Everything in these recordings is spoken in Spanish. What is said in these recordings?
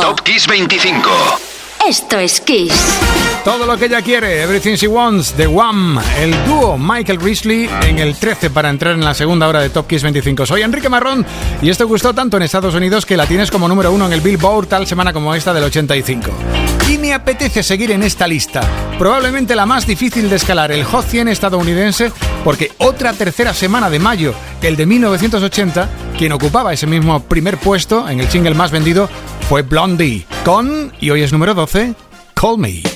Top Kiss 25. Esto es Kiss. Todo lo que ella quiere, Everything She Wants, The Wham, el dúo Michael Risley en el 13 para entrar en la segunda hora de Top Kiss 25. Soy Enrique Marrón y esto gustó tanto en Estados Unidos que la tienes como número uno en el Billboard tal semana como esta del 85. Y me apetece seguir en esta lista, probablemente la más difícil de escalar, el Hot 100 estadounidense, porque otra tercera semana de mayo, el de 1980, quien ocupaba ese mismo primer puesto en el single más vendido fue Blondie, con, y hoy es número 12, Call Me.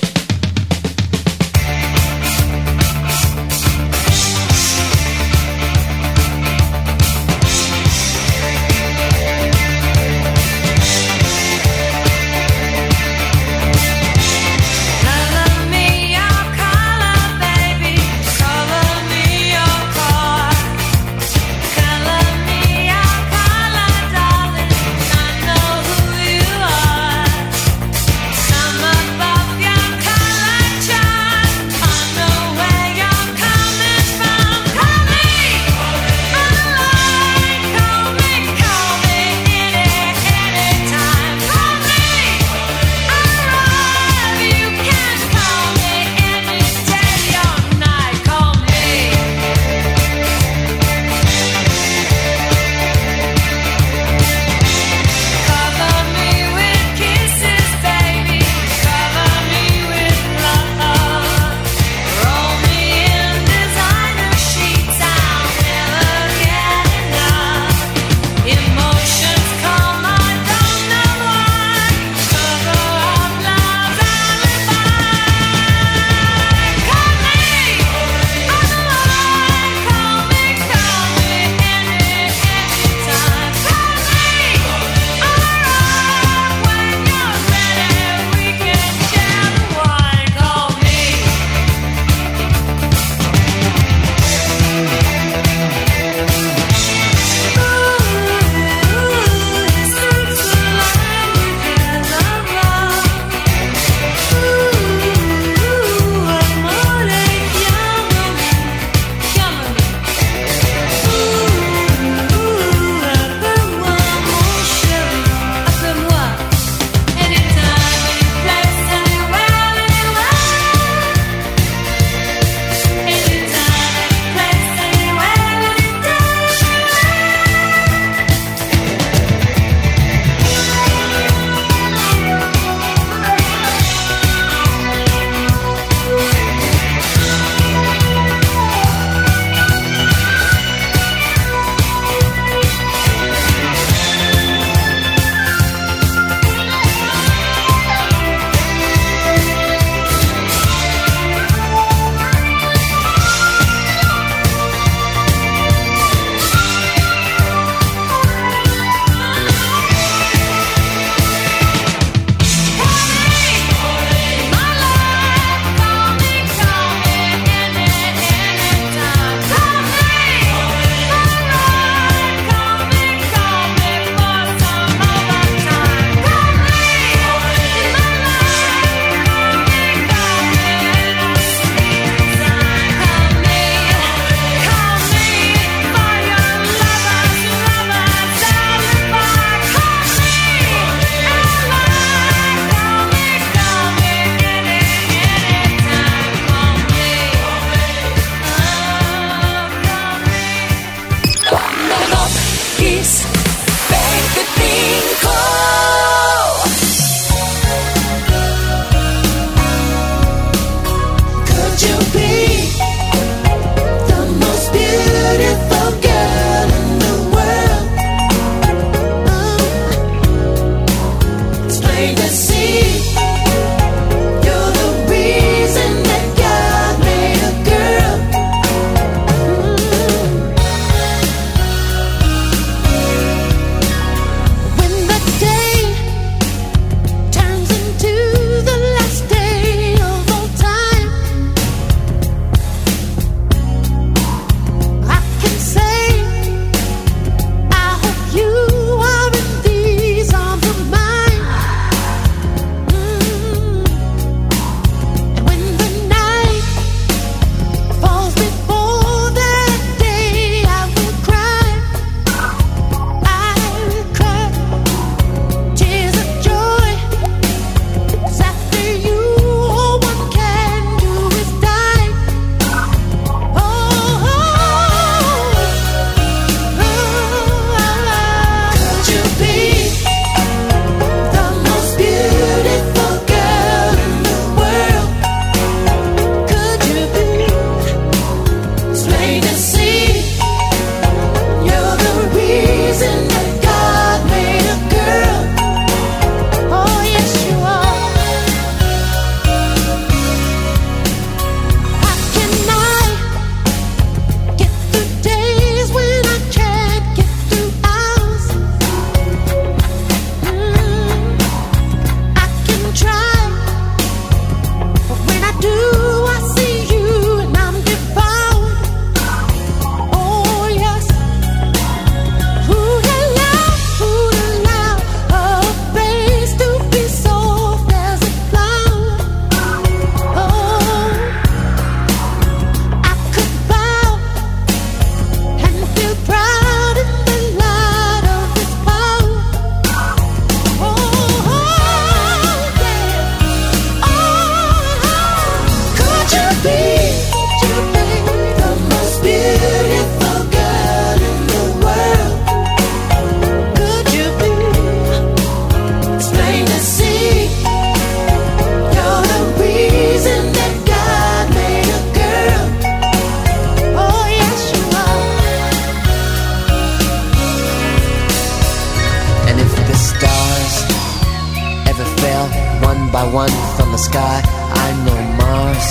by one from the sky. I know Mars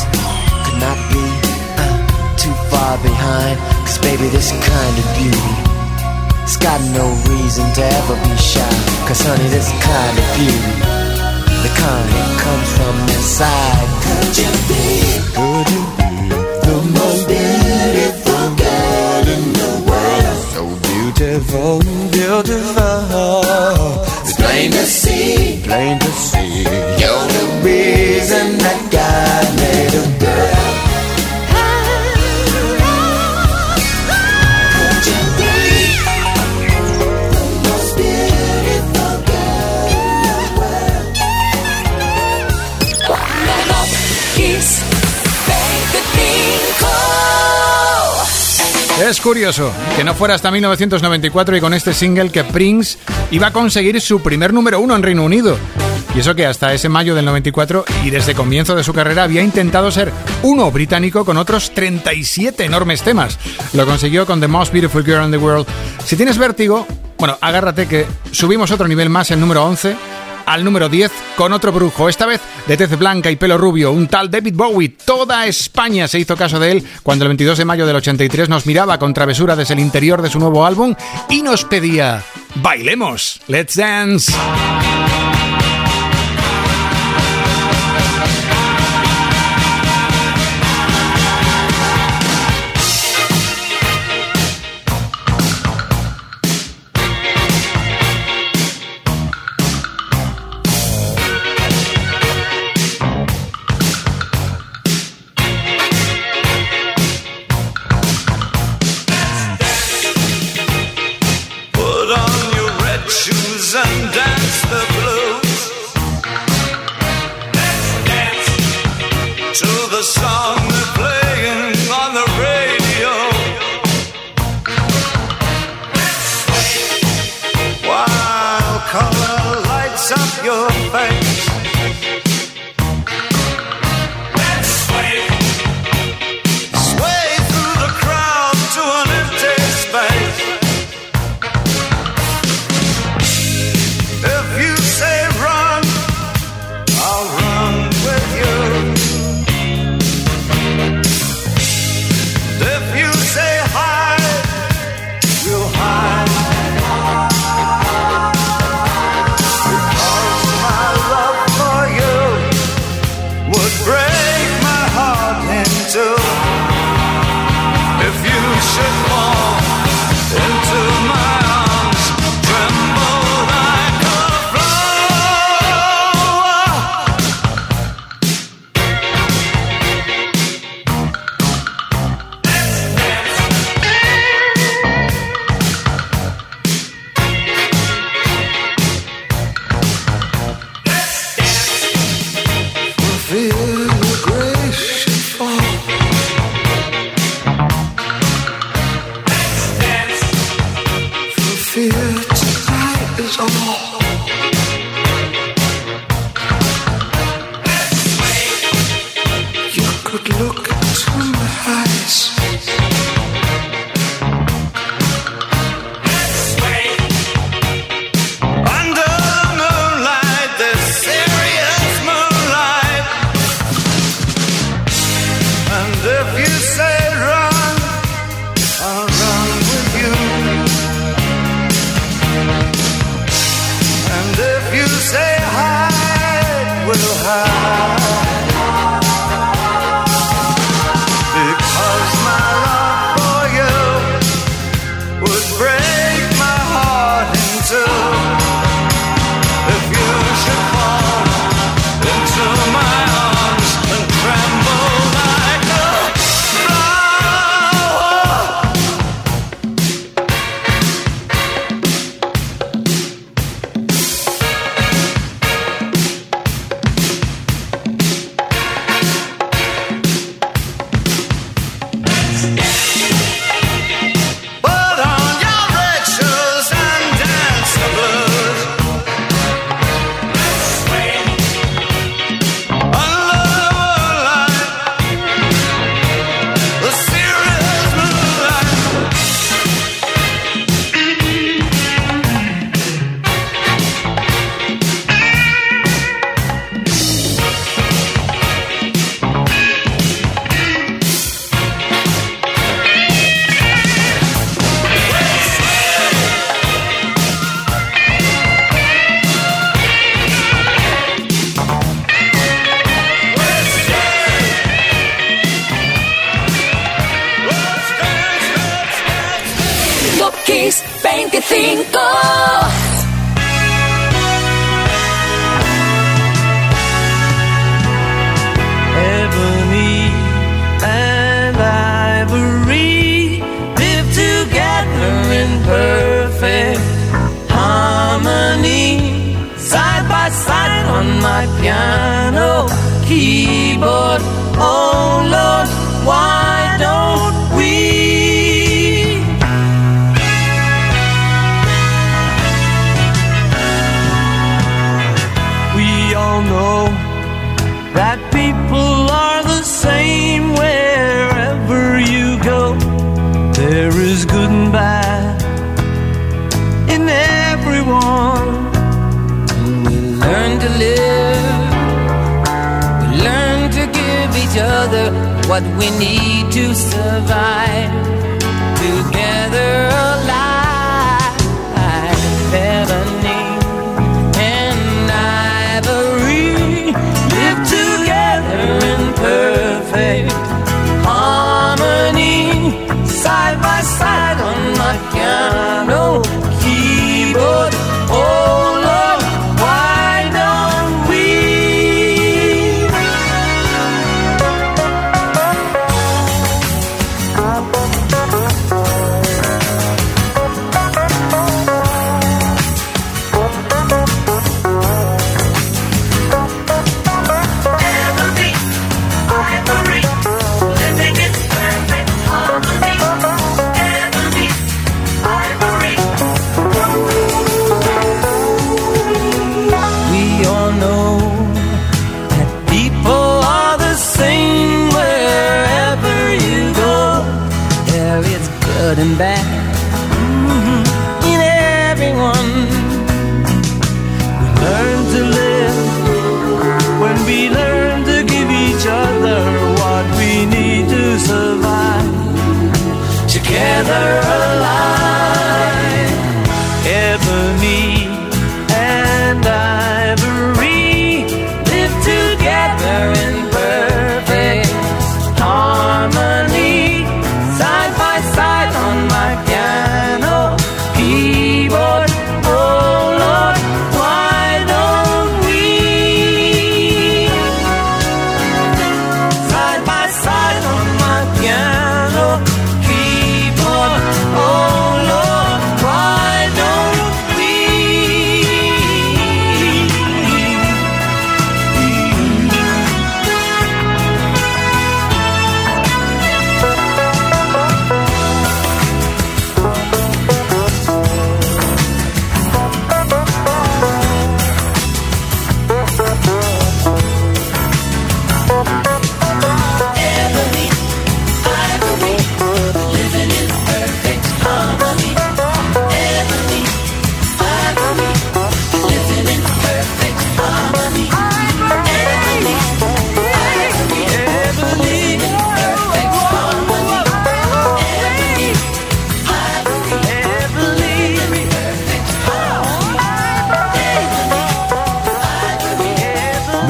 could not be uh, too far behind. Cause baby, this kind of beauty, it's got no reason to ever be shy. Cause honey, this kind of beauty, the kind that comes from inside. Could you be? Could you be the most beautiful girl in the world? So beautiful, beautiful. Plain to see, plain to see, you're the reason that God made a girl. Es curioso que no fuera hasta 1994 y con este single que Prince iba a conseguir su primer número uno en Reino Unido. Y eso que hasta ese mayo del 94 y desde comienzo de su carrera había intentado ser uno británico con otros 37 enormes temas. Lo consiguió con The Most Beautiful Girl in the World. Si tienes vértigo, bueno, agárrate que subimos otro nivel más, el número 11 al número 10 con otro brujo, esta vez de tez blanca y pelo rubio, un tal David Bowie. Toda España se hizo caso de él cuando el 22 de mayo del 83 nos miraba con travesura desde el interior de su nuevo álbum y nos pedía, bailemos, let's dance.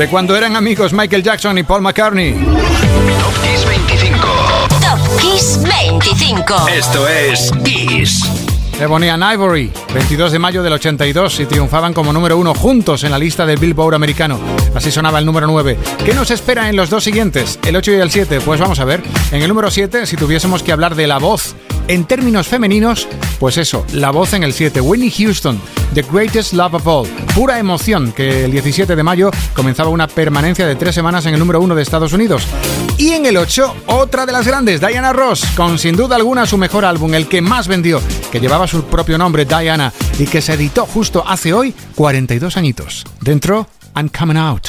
De cuando eran amigos Michael Jackson y Paul McCartney. Top Kiss 25. Top Kiss 25. Esto es Kiss. Ebony and Ivory, 22 de mayo del 82 y triunfaban como número uno juntos en la lista del Billboard americano. Así sonaba el número 9. ¿Qué nos espera en los dos siguientes, el 8 y el 7? Pues vamos a ver. En el número 7, si tuviésemos que hablar de la voz en términos femeninos, pues eso, la voz en el 7, Whitney Houston, The Greatest Love of All. Pura emoción que el 17 de mayo comenzaba una permanencia de tres semanas en el número 1 de Estados Unidos. Y en el 8, otra de las grandes, Diana Ross, con sin duda alguna su mejor álbum, el que más vendió, que llevaba su propio nombre, Diana, y que se editó justo hace hoy 42 añitos. Dentro, I'm Coming Out.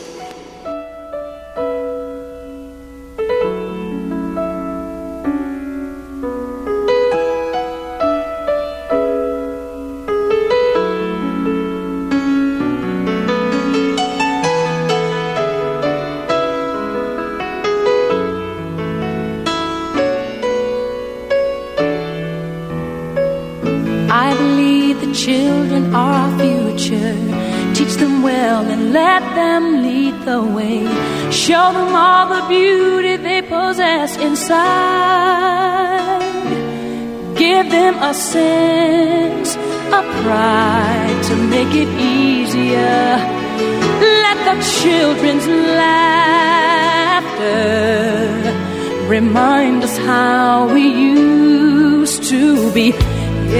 Pride to make it easier. Let the children's laughter remind us how we used to be.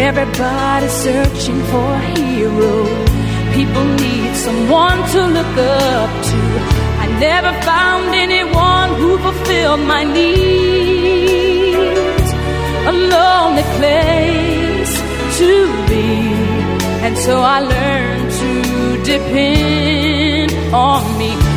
Everybody's searching for a hero. People need someone to look up to. I never found anyone who fulfilled my needs. A lonely place to be. And so I learned to depend on me.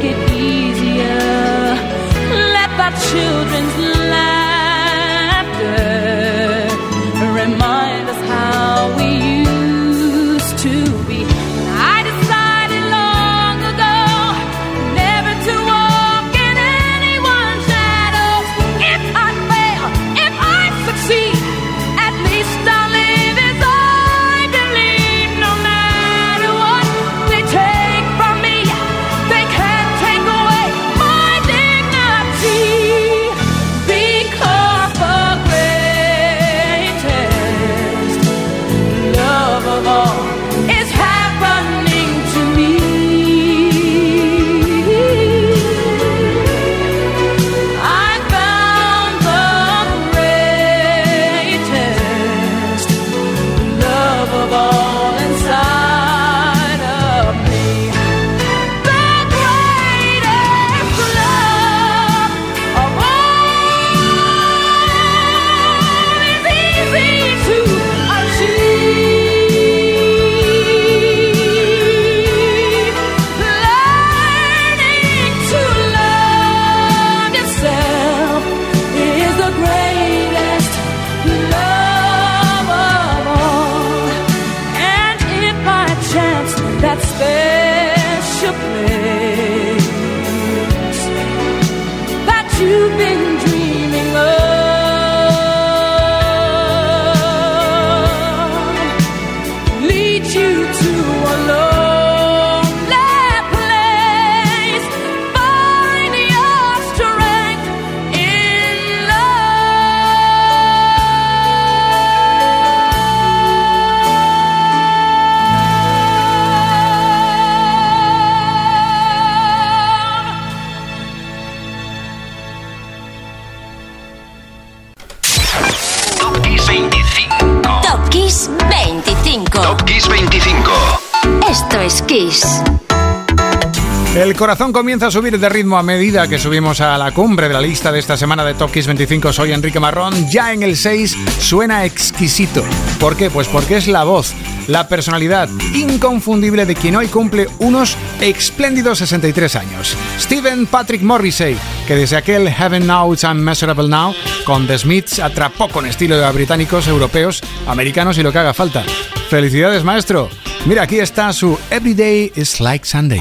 Make it 25. Esto es Kiss. El corazón comienza a subir de ritmo a medida que subimos a la cumbre de la lista de esta semana de Top Kiss 25. Soy Enrique Marrón. Ya en el 6 suena exquisito. ¿Por qué? Pues porque es la voz, la personalidad inconfundible de quien hoy cumple unos espléndidos 63 años. Stephen Patrick Morrissey, que desde aquel Heaven Now It's Unmeasurable Now, con The Smiths atrapó con estilo de británicos, europeos, americanos y lo que haga falta. Felicidades, maestro. Mira, aquí está su Everyday is Like Sunday.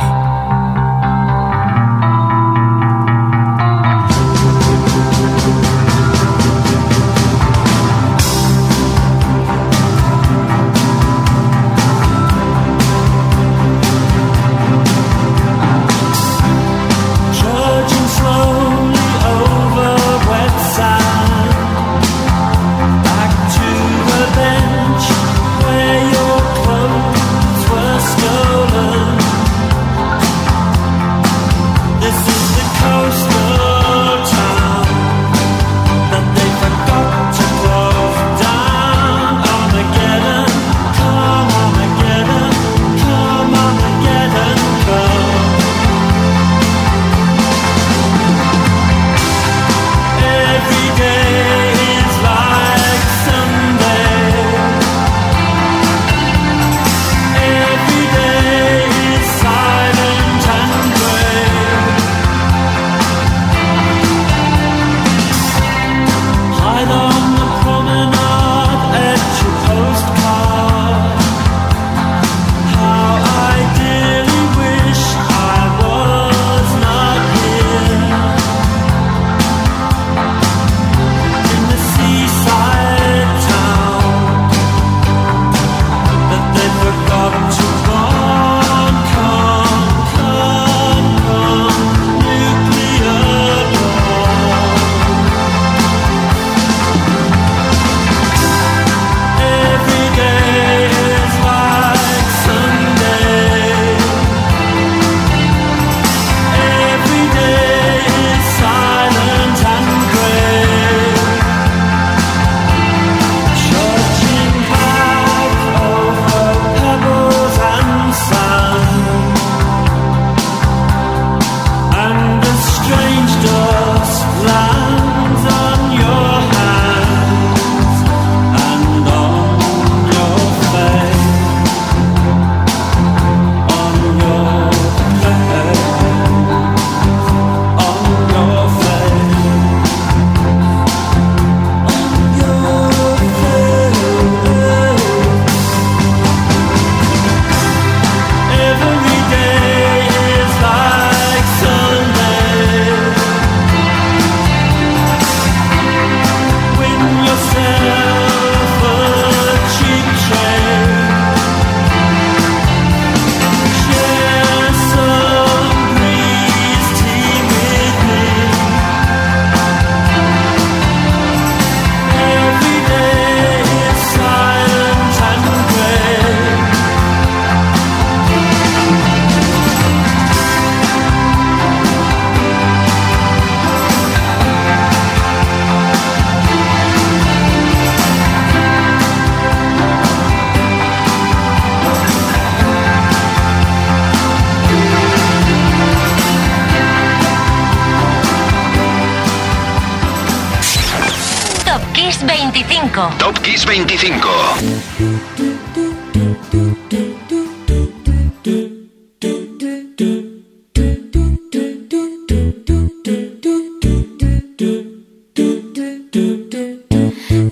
Kiss 25.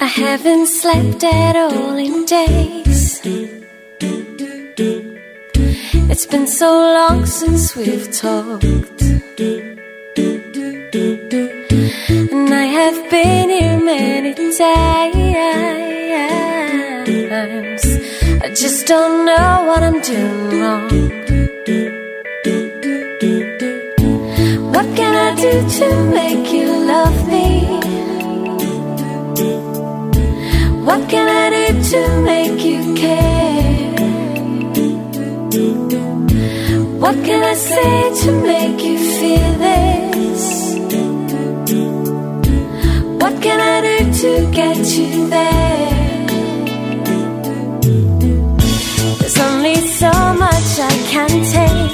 I haven't slept at all in days. It's been so long since we've talked. And I have been here many times. Just don't know what I'm doing wrong. What can I do to make you love me? What can I do to make you care? What can I say to make you feel this? What can I do to get you there? Only so much I can take,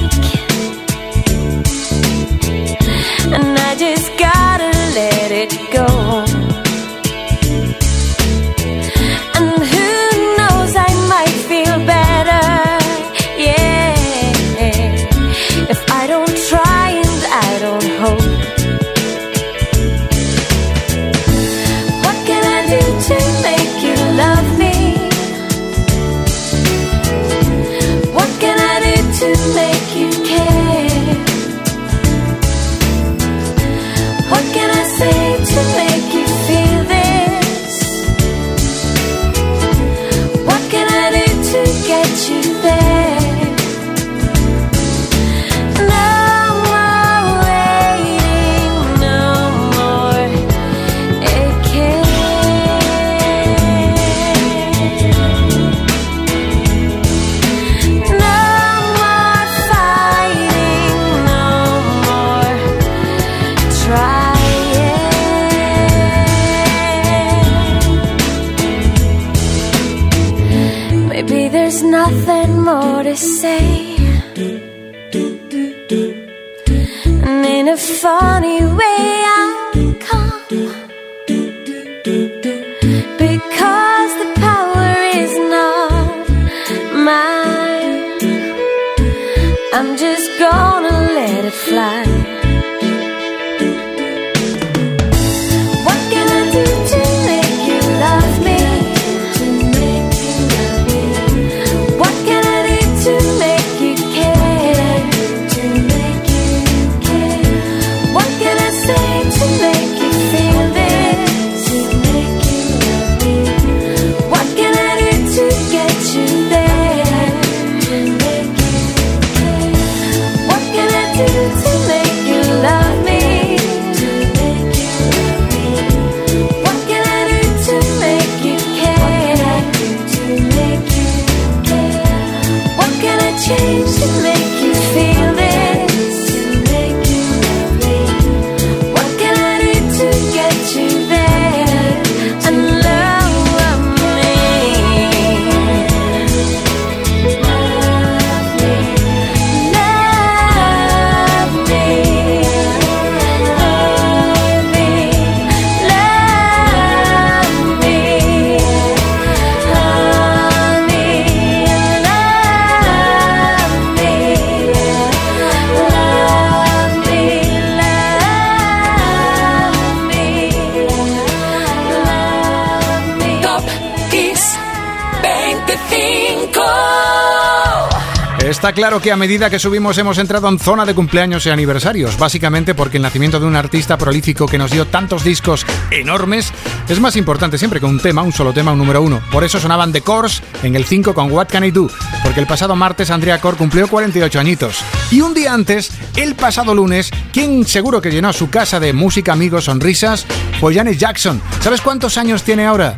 que a medida que subimos hemos entrado en zona de cumpleaños y aniversarios, básicamente porque el nacimiento de un artista prolífico que nos dio tantos discos enormes es más importante siempre que un tema, un solo tema, un número uno. Por eso sonaban The Course en el 5 con What Can I Do, porque el pasado martes Andrea Core cumplió 48 añitos. Y un día antes, el pasado lunes, quien seguro que llenó su casa de música, amigos, sonrisas, fue Janet Jackson. ¿Sabes cuántos años tiene ahora?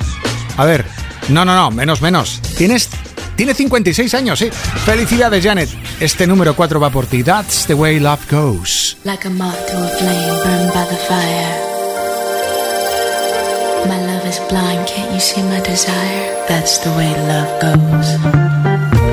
A ver, no, no, no, menos, menos. Tienes tiene 56 años, sí. Felicidades, Janet. Este número 4 va por ti. That's the way love goes. Like a moth to a flame burned by the fire. My love is blind, can't you see my desire? That's the way love goes.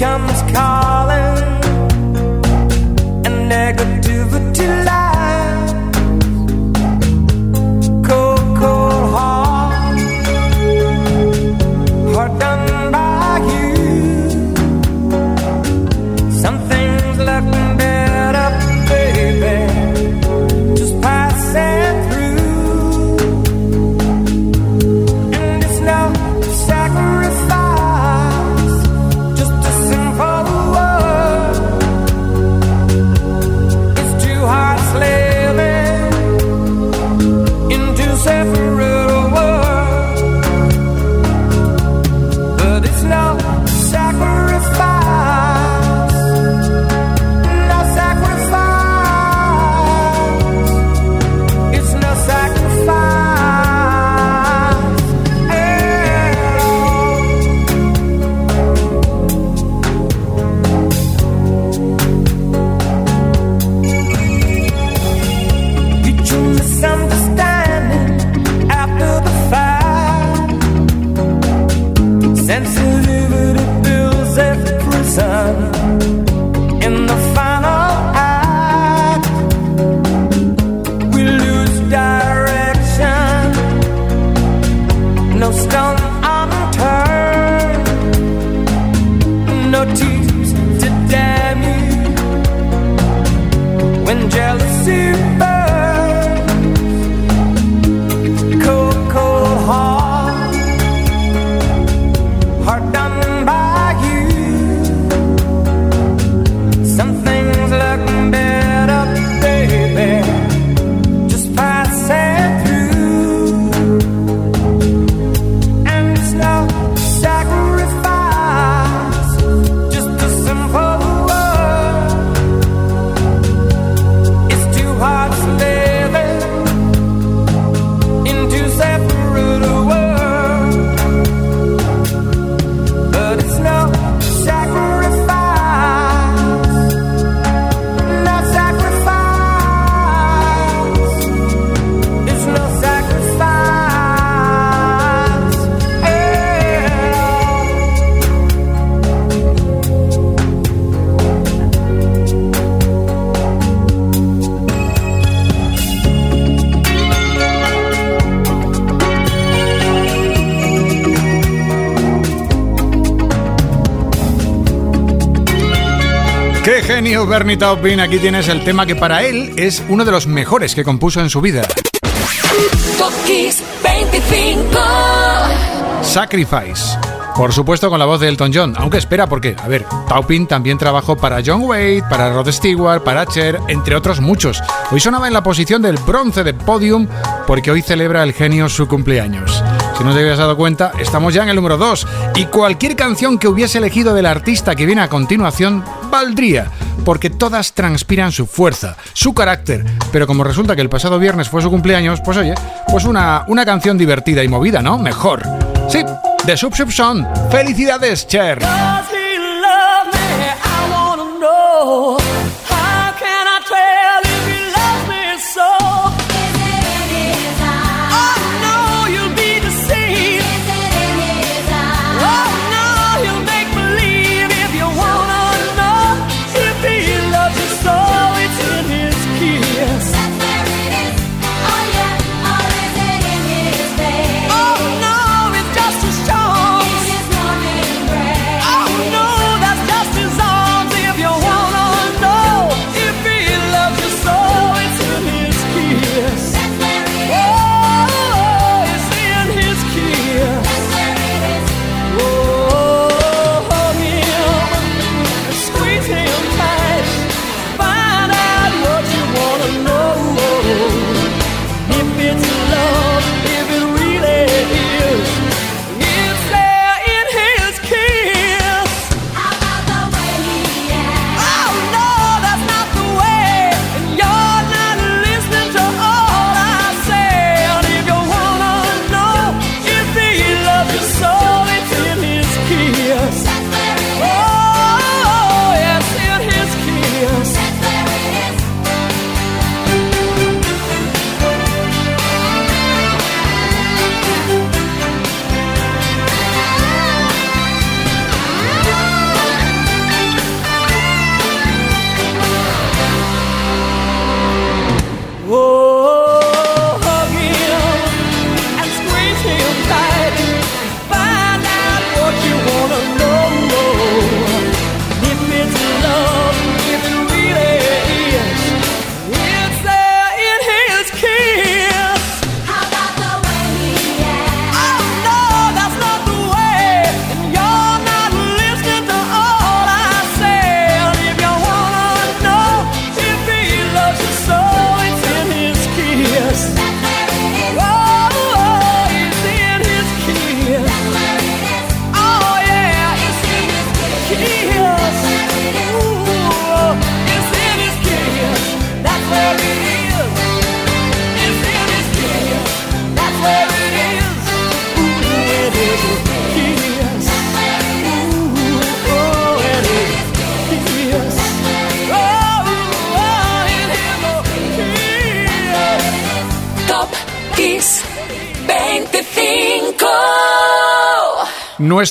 Genio Bernie Taupin. Aquí tienes el tema que para él es uno de los mejores que compuso en su vida. Top 25. Sacrifice. Por supuesto con la voz de Elton John, aunque espera porque, a ver, Taupin también trabajó para John Wade, para Rod Stewart, para Cher, entre otros muchos. Hoy sonaba en la posición del bronce de podium porque hoy celebra el genio su cumpleaños. Si no te habías dado cuenta, estamos ya en el número 2 y cualquier canción que hubiese elegido del artista que viene a continuación valdría, porque todas transpiran su fuerza, su carácter, pero como resulta que el pasado viernes fue su cumpleaños, pues oye, pues una, una canción divertida y movida, ¿no? Mejor. Sí, de Sub Sub. ¡Felicidades, Cher!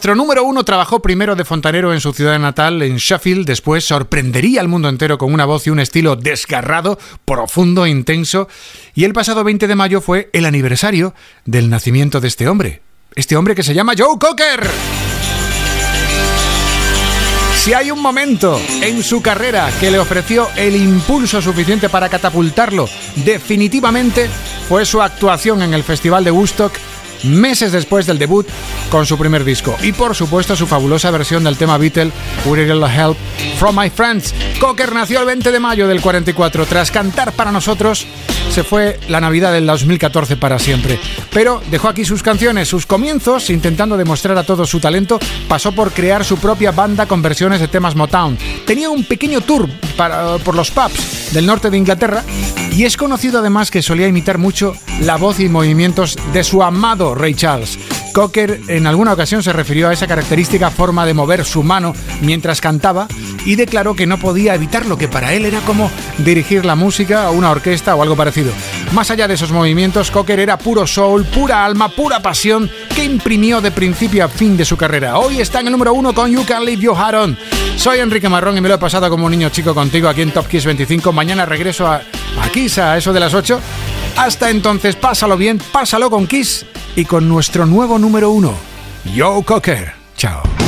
Nuestro número uno trabajó primero de fontanero en su ciudad natal, en Sheffield, después sorprendería al mundo entero con una voz y un estilo desgarrado, profundo, intenso, y el pasado 20 de mayo fue el aniversario del nacimiento de este hombre. Este hombre que se llama Joe Cocker. Si hay un momento en su carrera que le ofreció el impulso suficiente para catapultarlo definitivamente, fue su actuación en el Festival de Woodstock meses después del debut con su primer disco. Y por supuesto su fabulosa versión del tema Beatle, Would Get Help From My Friends. Cocker nació el 20 de mayo del 44. Tras cantar para nosotros, se fue la Navidad del 2014 para siempre. Pero dejó aquí sus canciones, sus comienzos, intentando demostrar a todos su talento, pasó por crear su propia banda con versiones de temas Motown. Tenía un pequeño tour para, por los pubs del norte de Inglaterra y es conocido además que solía imitar mucho la voz y movimientos de su amado Ray Charles. Cocker en alguna ocasión se refirió a esa característica forma de mover su mano mientras cantaba y declaró que no podía evitarlo, que para él era como dirigir la música a una orquesta o algo parecido. Más allá de esos movimientos, Cocker era puro soul, pura alma, pura pasión que imprimió de principio a fin de su carrera. Hoy está en el número uno con You Can Leave Your Heart. Soy Enrique Marrón y me lo he pasado como un niño chico contigo aquí en Top Kiss 25. Mañana regreso a, a Kiss a eso de las 8. Hasta entonces, pásalo bien, pásalo con Kiss y con nuestro nuevo número uno, Joe Cocker. Chao.